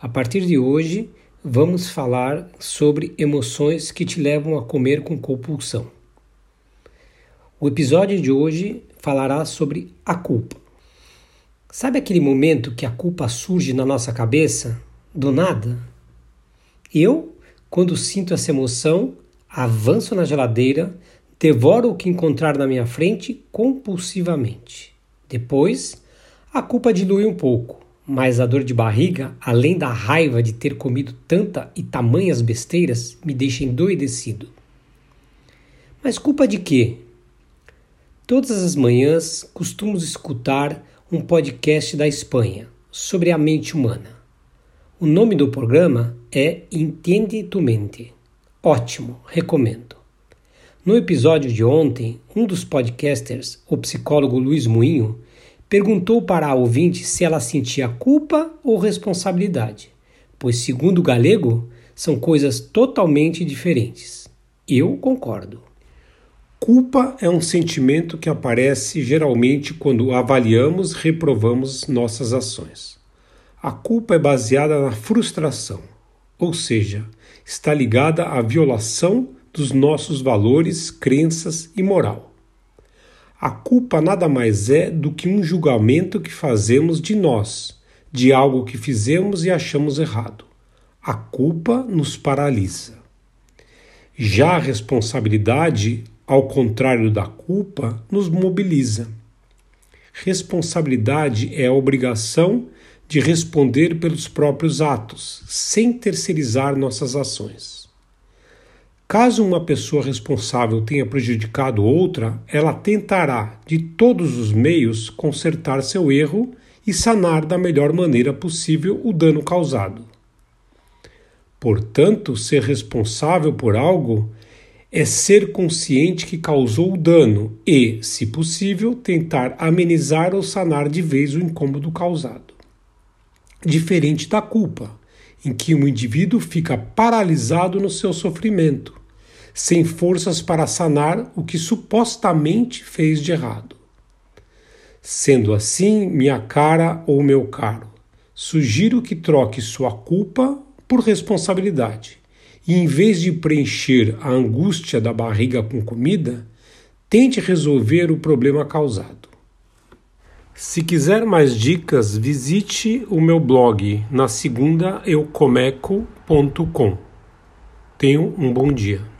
A partir de hoje, vamos falar sobre emoções que te levam a comer com compulsão. O episódio de hoje falará sobre a culpa. Sabe aquele momento que a culpa surge na nossa cabeça do nada? Eu, quando sinto essa emoção, avanço na geladeira, devoro o que encontrar na minha frente compulsivamente. Depois, a culpa dilui um pouco mas a dor de barriga, além da raiva de ter comido tanta e tamanhas besteiras, me deixa endoidecido. Mas culpa de quê? Todas as manhãs costumo escutar um podcast da Espanha sobre a mente humana. O nome do programa é Entende tu mente. Ótimo, recomendo. No episódio de ontem, um dos podcasters, o psicólogo Luiz Moinho, perguntou para a ouvinte se ela sentia culpa ou responsabilidade, pois, segundo o galego, são coisas totalmente diferentes. Eu concordo. Culpa é um sentimento que aparece geralmente quando avaliamos reprovamos nossas ações. A culpa é baseada na frustração, ou seja, está ligada à violação dos nossos valores, crenças e moral. A culpa nada mais é do que um julgamento que fazemos de nós, de algo que fizemos e achamos errado. A culpa nos paralisa. Já a responsabilidade, ao contrário da culpa, nos mobiliza. Responsabilidade é a obrigação de responder pelos próprios atos, sem terceirizar nossas ações. Caso uma pessoa responsável tenha prejudicado outra, ela tentará, de todos os meios, consertar seu erro e sanar da melhor maneira possível o dano causado. Portanto, ser responsável por algo é ser consciente que causou o dano e, se possível, tentar amenizar ou sanar de vez o incômodo causado. Diferente da culpa, em que o indivíduo fica paralisado no seu sofrimento, sem forças para sanar o que supostamente fez de errado. Sendo assim, minha cara ou meu caro, sugiro que troque sua culpa por responsabilidade e, em vez de preencher a angústia da barriga com comida, tente resolver o problema causado. Se quiser mais dicas, visite o meu blog na segunda eucomeco.com. Tenha um bom dia.